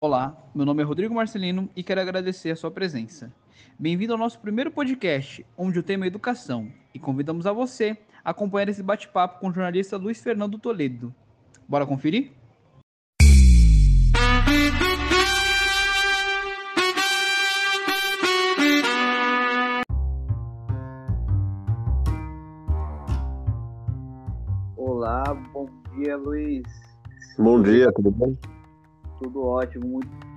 Olá, meu nome é Rodrigo Marcelino e quero agradecer a sua presença. Bem-vindo ao nosso primeiro podcast, onde o tema é educação, e convidamos a você a acompanhar esse bate-papo com o jornalista Luiz Fernando Toledo. Bora conferir? Olá, bom dia, Luiz. Bom dia, tudo bom? Tudo ótimo, muito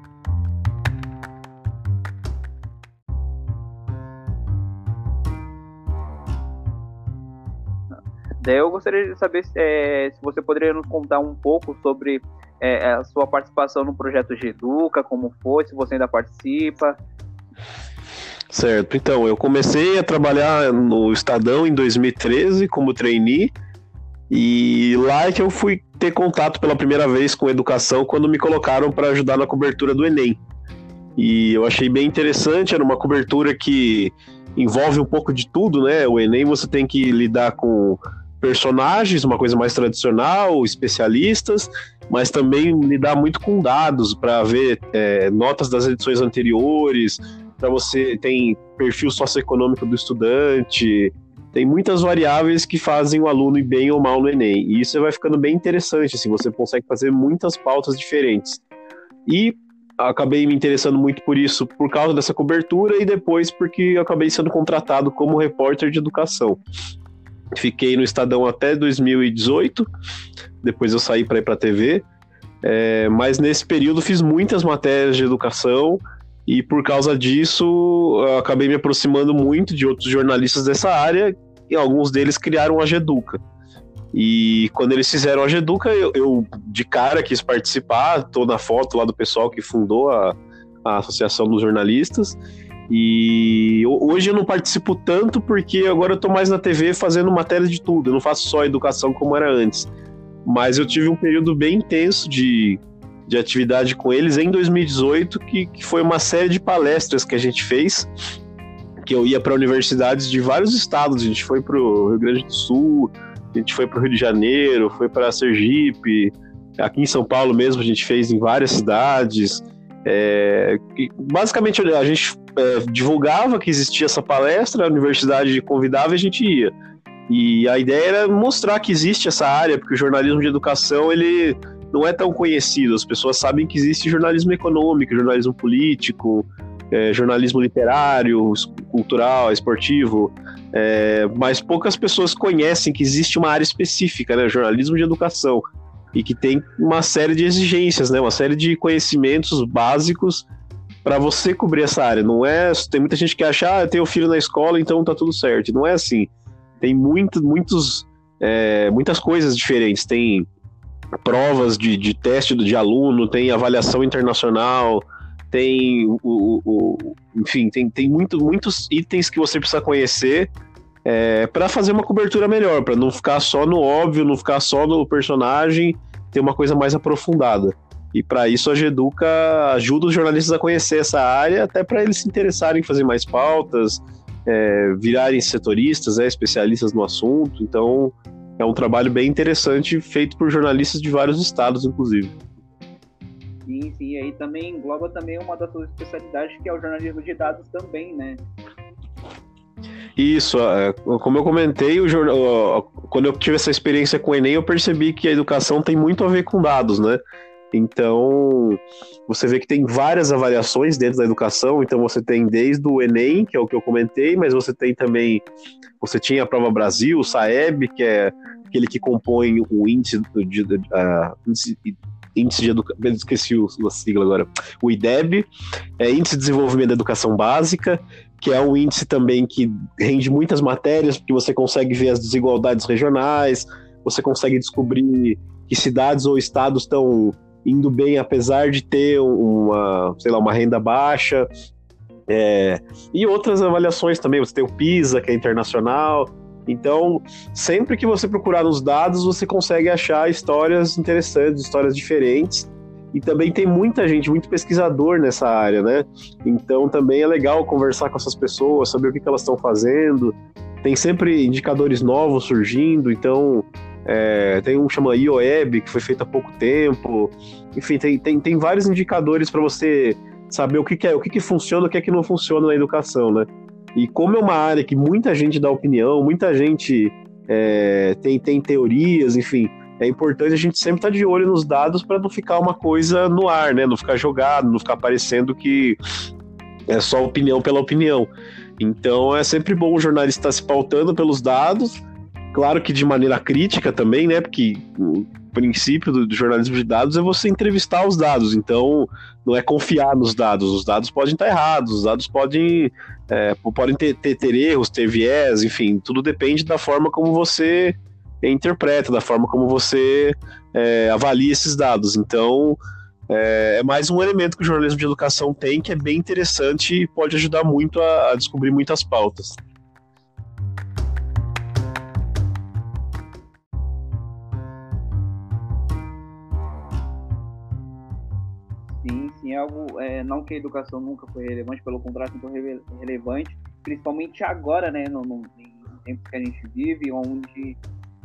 Daí eu gostaria de saber é, se você poderia nos contar um pouco sobre é, a sua participação no projeto Geduca, como foi, se você ainda participa. Certo, então eu comecei a trabalhar no Estadão em 2013 como trainee e lá é que eu fui ter contato pela primeira vez com educação quando me colocaram para ajudar na cobertura do Enem. E eu achei bem interessante, era uma cobertura que envolve um pouco de tudo, né? O Enem você tem que lidar com personagens, uma coisa mais tradicional, especialistas, mas também lidar muito com dados para ver é, notas das edições anteriores, para você tem perfil socioeconômico do estudante, tem muitas variáveis que fazem o aluno ir bem ou mal no Enem. E isso vai ficando bem interessante, assim, você consegue fazer muitas pautas diferentes. E acabei me interessando muito por isso, por causa dessa cobertura e depois porque acabei sendo contratado como repórter de educação. Fiquei no Estadão até 2018, depois eu saí para ir para a TV, é, mas nesse período fiz muitas matérias de educação e por causa disso acabei me aproximando muito de outros jornalistas dessa área e alguns deles criaram a Geduca. E quando eles fizeram a Geduca, eu, eu de cara quis participar, tô na foto lá do pessoal que fundou a, a Associação dos Jornalistas. E hoje eu não participo tanto porque agora eu tô mais na TV fazendo matéria de tudo. Eu não faço só educação como era antes. Mas eu tive um período bem intenso de, de atividade com eles em 2018, que, que foi uma série de palestras que a gente fez. Que eu ia para universidades de vários estados. A gente foi para o Rio Grande do Sul, a gente foi para o Rio de Janeiro, foi para Sergipe. Aqui em São Paulo mesmo a gente fez em várias cidades. É, basicamente a gente é, divulgava que existia essa palestra, a universidade convidava e a gente ia. E a ideia era mostrar que existe essa área, porque o jornalismo de educação ele não é tão conhecido. As pessoas sabem que existe jornalismo econômico, jornalismo político, é, jornalismo literário, cultural, esportivo, é, mas poucas pessoas conhecem que existe uma área específica, né, jornalismo de educação e que tem uma série de exigências, né? Uma série de conhecimentos básicos para você cobrir essa área. Não é. Tem muita gente que acha, ah, eu tenho filho na escola, então tá tudo certo. Não é assim. Tem muito, muitos, é, muitas coisas diferentes. Tem provas de, de teste de aluno, tem avaliação internacional, tem o, o, o enfim, tem, tem muito, muitos itens que você precisa conhecer é, para fazer uma cobertura melhor, para não ficar só no óbvio, não ficar só no personagem, ter uma coisa mais aprofundada. E para isso a Geduca ajuda os jornalistas a conhecer essa área, até para eles se interessarem em fazer mais pautas, é, virarem setoristas, é, especialistas no assunto. Então é um trabalho bem interessante, feito por jornalistas de vários estados, inclusive. Sim, sim, e aí também engloba também uma das suas especialidades, que é o jornalismo de dados também, né? Isso, é, como eu comentei, o jornal, quando eu tive essa experiência com o Enem, eu percebi que a educação tem muito a ver com dados, né? Então, você vê que tem várias avaliações dentro da educação. Então, você tem desde o Enem, que é o que eu comentei, mas você tem também. Você tinha a Prova Brasil, o SAEB, que é aquele que compõe o índice de, uh, índice, índice de educação. Esqueci a sigla agora. O IDEB, é Índice de Desenvolvimento da Educação Básica que é um índice também que rende muitas matérias, porque você consegue ver as desigualdades regionais, você consegue descobrir que cidades ou estados estão indo bem apesar de ter uma, sei lá, uma renda baixa. É, e outras avaliações também, você tem o PISA, que é internacional. Então, sempre que você procurar nos dados, você consegue achar histórias interessantes, histórias diferentes e também tem muita gente, muito pesquisador nessa área, né? Então também é legal conversar com essas pessoas, saber o que, que elas estão fazendo. Tem sempre indicadores novos surgindo, então é, tem um que chama IOEB, que foi feito há pouco tempo. Enfim, tem, tem, tem vários indicadores para você saber o que, que é, o que, que funciona, o que é que não funciona na educação, né? E como é uma área que muita gente dá opinião, muita gente é, tem, tem teorias, enfim, é importante a gente sempre estar tá de olho nos dados para não ficar uma coisa no ar, né? Não ficar jogado, não ficar parecendo que é só opinião pela opinião. Então é sempre bom o jornalista estar se pautando pelos dados, claro que de maneira crítica também, né? Porque o princípio do, jornalismo de dados é você entrevistar os dados, então não é confiar nos dados. Os dados podem estar errados, os dados podem, é, podem ter, ter, ter erros, ter viés, enfim, tudo depende da forma como você interpreta, da forma como você é, avalia esses dados. Então, é, é, mais um elemento que o jornalismo de educação tem que é bem interessante e pode ajudar muito a, a descobrir muitas pautas. Sim, sim, é algo. É, não que a educação nunca foi relevante, pelo contrário, sempre relevante, principalmente agora, né, no, no, no tempo que a gente vive, onde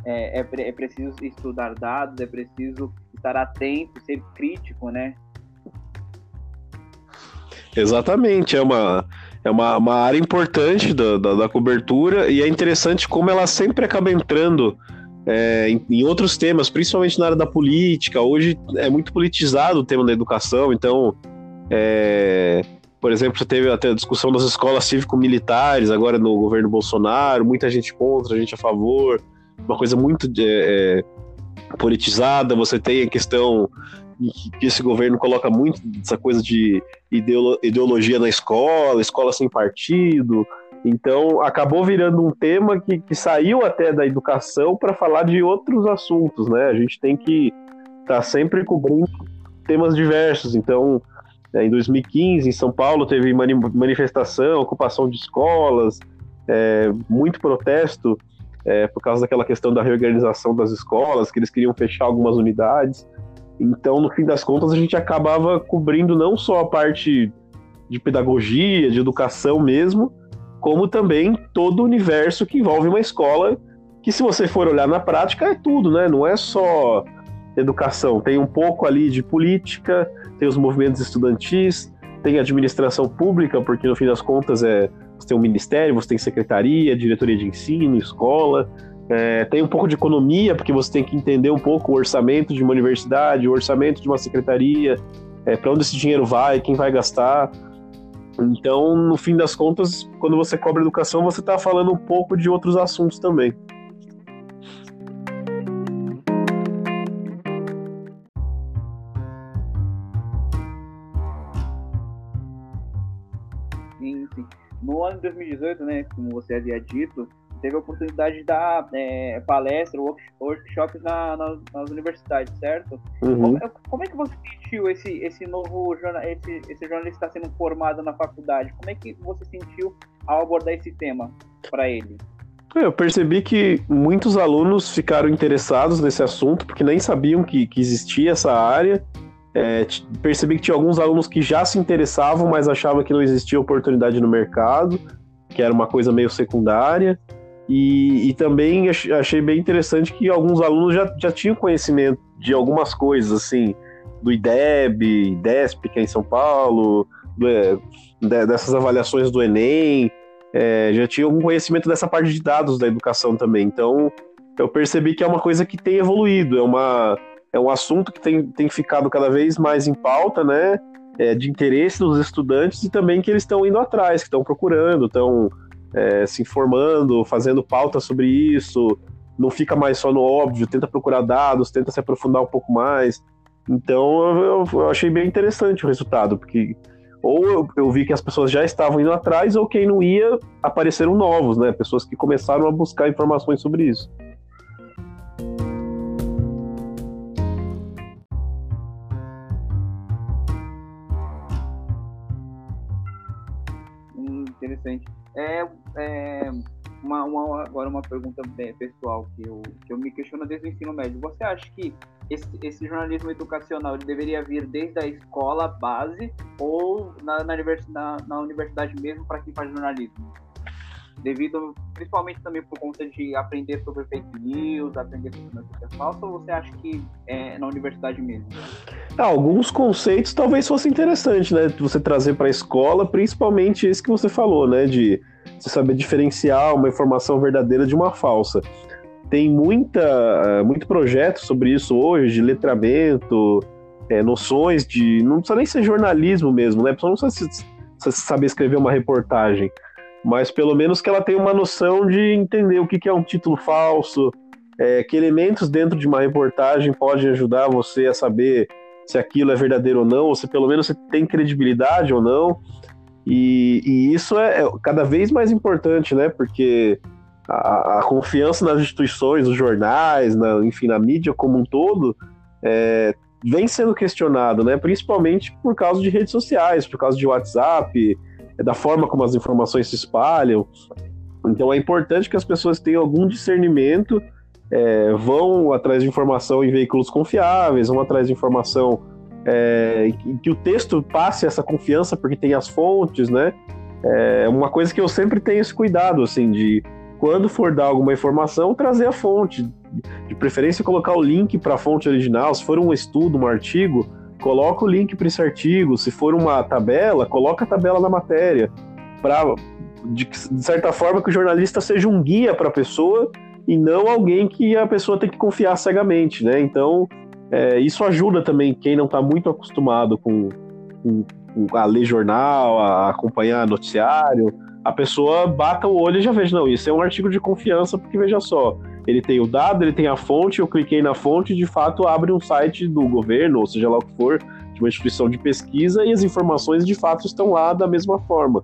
é, é, é preciso estudar dados, é preciso estar atento, ser crítico, né? Exatamente, é uma, é uma, uma área importante da, da, da, cobertura e é interessante como ela sempre acaba entrando é, em, em, outros temas, principalmente na área da política. Hoje é muito politizado o tema da educação, então, é, por exemplo, teve até a discussão das escolas cívico-militares agora no governo Bolsonaro, muita gente contra, gente a favor uma coisa muito é, é, politizada, você tem a questão que esse governo coloca muito essa coisa de ideologia na escola, escola sem partido. Então, acabou virando um tema que, que saiu até da educação para falar de outros assuntos, né? A gente tem que estar tá sempre cobrindo temas diversos. Então, é, em 2015, em São Paulo, teve manifestação, ocupação de escolas, é, muito protesto é, por causa daquela questão da reorganização das escolas, que eles queriam fechar algumas unidades. Então, no fim das contas, a gente acabava cobrindo não só a parte de pedagogia, de educação mesmo, como também todo o universo que envolve uma escola, que se você for olhar na prática é tudo, né? Não é só educação, tem um pouco ali de política, tem os movimentos estudantis, tem administração pública, porque no fim das contas é você tem um ministério, você tem secretaria, diretoria de ensino, escola. É, tem um pouco de economia, porque você tem que entender um pouco o orçamento de uma universidade, o orçamento de uma secretaria, é, para onde esse dinheiro vai, quem vai gastar. Então, no fim das contas, quando você cobra educação, você está falando um pouco de outros assuntos também. No ano de 2018, né, como você havia dito, teve a oportunidade de dar é, palestra, workshops na, na, nas universidades, certo? Uhum. Como, como, é que você sentiu esse, esse novo esse, esse jornalista está sendo formado na faculdade? Como é que você sentiu ao abordar esse tema para ele? Eu percebi que muitos alunos ficaram interessados nesse assunto, porque nem sabiam que, que existia essa área, é, percebi que tinha alguns alunos que já se interessavam, mas achavam que não existia oportunidade no mercado, que era uma coisa meio secundária. E, e também achei bem interessante que alguns alunos já, já tinham conhecimento de algumas coisas, assim, do IDEB, IDESP, que é em São Paulo, do, é, dessas avaliações do Enem, é, já tinham algum conhecimento dessa parte de dados da educação também. Então, eu percebi que é uma coisa que tem evoluído, é uma é um assunto que tem, tem ficado cada vez mais em pauta, né? É, de interesse dos estudantes e também que eles estão indo atrás, que estão procurando, estão é, se informando, fazendo pauta sobre isso. Não fica mais só no óbvio, tenta procurar dados, tenta se aprofundar um pouco mais. Então eu, eu achei bem interessante o resultado, porque ou eu, eu, vi que as pessoas já estavam indo atrás, ou quem não ia, apareceram novos, né? Pessoas que começaram a buscar informações sobre isso. É, é uma, uma, agora uma pergunta pessoal que eu, que eu me questiono desde o ensino médio. Você acha que esse, esse jornalismo educacional deveria vir desde a escola base ou na, na, universidade, na, universidade mesmo para quem faz jornalismo? devido principalmente também por conta de aprender sobre fake news, aprender sobre notícia falsa, ou você acha que é na universidade mesmo? Ah, alguns conceitos talvez fosse interessante, né? Você trazer para a escola, principalmente esse que você falou, né? De você saber diferenciar uma informação verdadeira de uma falsa. Tem muita, muito projeto sobre isso hoje, de letramento, é, noções de. Não precisa nem ser jornalismo mesmo, né? Não precisa saber escrever uma reportagem, mas pelo menos que ela tenha uma noção de entender o que, que é um título falso, é, que elementos dentro de uma reportagem podem ajudar você a saber se aquilo é verdadeiro ou não, ou se pelo menos você tem credibilidade ou não. E, e isso é, é, cada vez mais importante, né? Porque a, a, confiança nas instituições, nos jornais, na, enfim, na mídia como um todo, é, vem sendo questionado, né? Principalmente por causa de redes sociais, por causa de WhatsApp, da forma como as informações se espalham. Então é importante que as pessoas tenham algum discernimento, é, vão atrás de informação em veículos confiáveis, vão atrás de informação é, que o texto passe essa confiança porque tem as fontes, né? É uma coisa que eu sempre tenho esse cuidado, assim, de quando for dar alguma informação, trazer a fonte. De preferência, colocar o link para a fonte original. Se for um estudo, um artigo, coloca o link para esse artigo. Se for uma tabela, coloca a tabela na matéria. Para, de, de certa forma, que o jornalista seja um guia para a pessoa e não alguém que a pessoa tem que confiar cegamente, né? Então, é, isso ajuda também quem não está muito acostumado com, com, com, a ler jornal, a acompanhar noticiário. A pessoa bata o olho e já veja, não, isso é um artigo de confiança, porque veja só, ele tem o dado, ele tem a fonte, eu cliquei na fonte e de fato abre um site do governo, ou seja lá o que for, de uma instituição de pesquisa, e as informações de fato estão lá da mesma forma.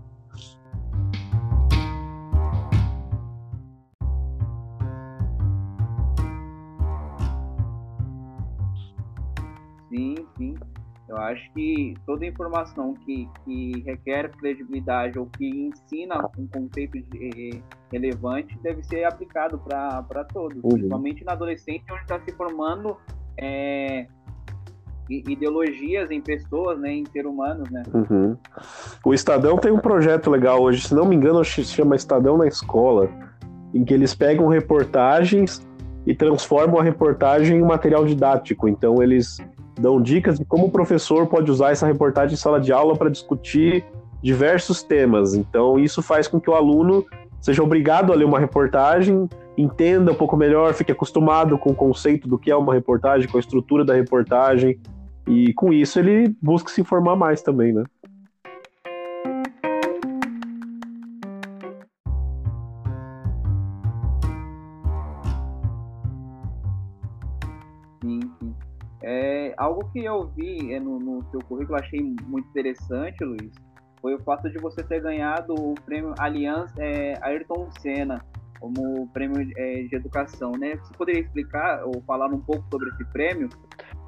Acho que toda informação que, que requer credibilidade ou que ensina um conceito de, eh, relevante deve ser aplicado para todos, uhum. principalmente na adolescência, onde está se formando é, ideologias em pessoas, né, em ser humanos, né? Uhum. O Estadão tem um projeto legal hoje, se não me engano, se chama Estadão na Escola, em que eles pegam reportagens e transformam a reportagem em material didático. Então eles dão dicas de como o professor pode usar essa reportagem em sala de aula para discutir diversos temas. Então, isso faz com que o aluno seja obrigado a ler uma reportagem, entenda um pouco melhor, fique acostumado com o conceito do que é uma reportagem, com a estrutura da reportagem, e com isso ele busca se informar mais também, né? Algo que eu vi é, no, no seu currículo, achei muito interessante, Luiz, foi o fato de você ter ganhado o prêmio Aliança é, Ayrton Senna como prêmio é, de educação, né? Você poderia explicar ou falar um pouco sobre esse prêmio?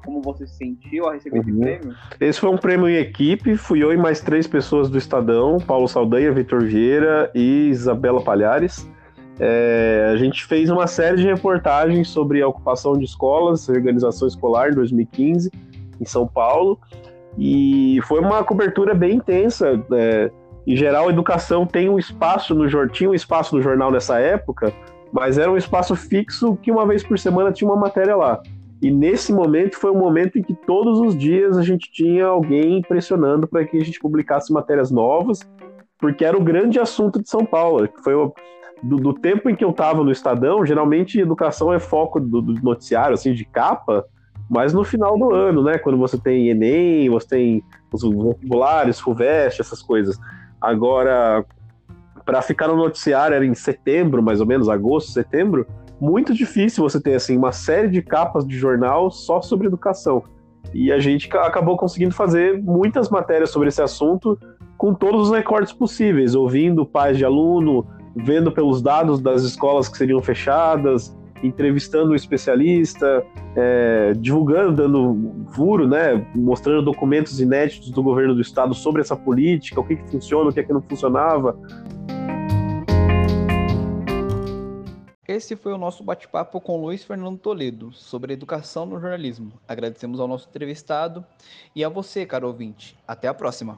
Como você se sentiu ao receber uhum. esse prêmio? Esse foi um prêmio em equipe, fui eu e mais três pessoas do Estadão, Paulo Saldanha, Vitor Vieira e Isabela Palhares. É, a gente fez uma série de reportagens sobre a ocupação de escolas, organização escolar em 2015, em São Paulo, e foi uma cobertura bem intensa. É, em geral, a educação tem um espaço no tinha um espaço no jornal nessa época, mas era um espaço fixo que uma vez por semana tinha uma matéria lá. E nesse momento foi um momento em que todos os dias a gente tinha alguém pressionando para que a gente publicasse matérias novas, porque era o grande assunto de São Paulo, foi do, do, tempo em que eu estava no Estadão, geralmente educação é foco do, do, noticiário, assim, de capa, mas no final do ano, né? Quando você tem Enem, você tem os vestibulares, FUVEST, essas coisas. Agora, para ficar no noticiário era em setembro, mais ou menos, agosto, setembro, muito difícil você ter, assim, uma série de capas de jornal só sobre educação. E a gente acabou conseguindo fazer muitas matérias sobre esse assunto com todos os recortes possíveis, ouvindo pais de aluno, vendo pelos dados das escolas que seriam fechadas, entrevistando um especialista, é, divulgando, dando furo, né, mostrando documentos inéditos do governo do estado sobre essa política, o que, que funciona, o que, é que não funcionava. Esse foi o nosso bate-papo com Luiz Fernando Toledo sobre educação no jornalismo. Agradecemos ao nosso entrevistado e a você, caro ouvinte. Até a próxima.